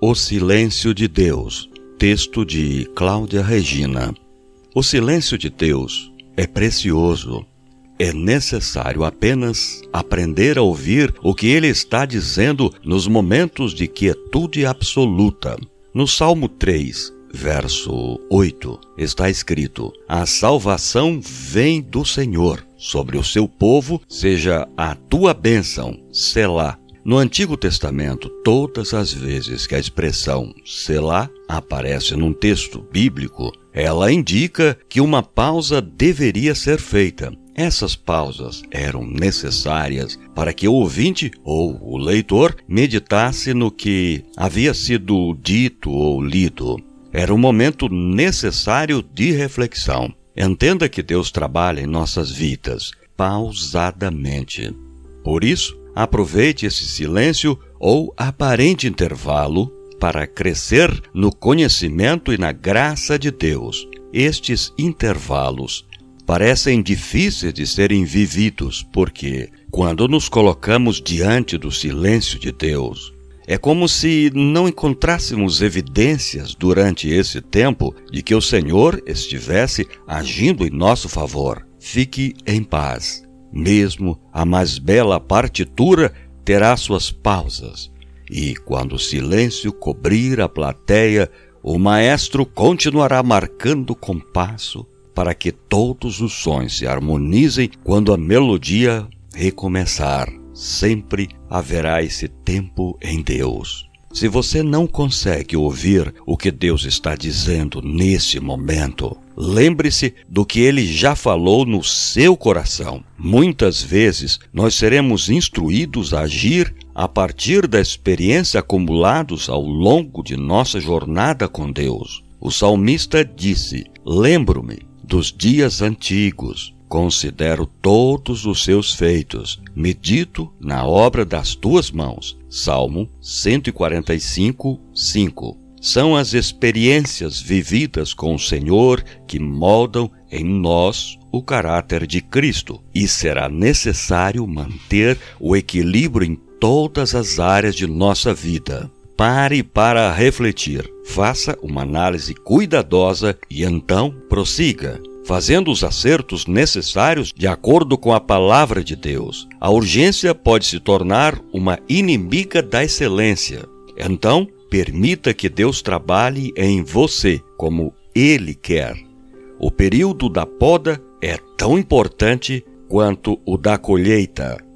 O Silêncio de Deus, texto de Cláudia Regina. O silêncio de Deus é precioso. É necessário apenas aprender a ouvir o que ele está dizendo nos momentos de quietude absoluta. No Salmo 3, verso 8, está escrito: A salvação vem do Senhor. Sobre o seu povo seja a tua bênção, Selá. No Antigo Testamento, todas as vezes que a expressão Selá aparece num texto bíblico, ela indica que uma pausa deveria ser feita. Essas pausas eram necessárias para que o ouvinte ou o leitor meditasse no que havia sido dito ou lido. Era um momento necessário de reflexão. Entenda que Deus trabalha em nossas vidas pausadamente. Por isso, aproveite esse silêncio ou aparente intervalo para crescer no conhecimento e na graça de Deus. Estes intervalos parecem difíceis de serem vividos, porque, quando nos colocamos diante do silêncio de Deus, é como se não encontrássemos evidências durante esse tempo de que o Senhor estivesse agindo em nosso favor. Fique em paz. Mesmo a mais bela partitura terá suas pausas, e quando o silêncio cobrir a plateia, o maestro continuará marcando o compasso para que todos os sons se harmonizem quando a melodia recomeçar. Sempre haverá esse tempo em Deus. Se você não consegue ouvir o que Deus está dizendo nesse momento, lembre-se do que ele já falou no seu coração. Muitas vezes nós seremos instruídos a agir a partir da experiência acumulados ao longo de nossa jornada com Deus. O salmista disse: Lembro-me dos dias antigos Considero todos os seus feitos, medito na obra das tuas mãos. Salmo 145, 5. São as experiências vividas com o Senhor que moldam em nós o caráter de Cristo, e será necessário manter o equilíbrio em todas as áreas de nossa vida. Pare para refletir, faça uma análise cuidadosa e então prossiga fazendo os acertos necessários de acordo com a palavra de Deus. A urgência pode se tornar uma inimiga da excelência. Então, permita que Deus trabalhe em você como Ele quer. O período da poda é tão importante quanto o da colheita.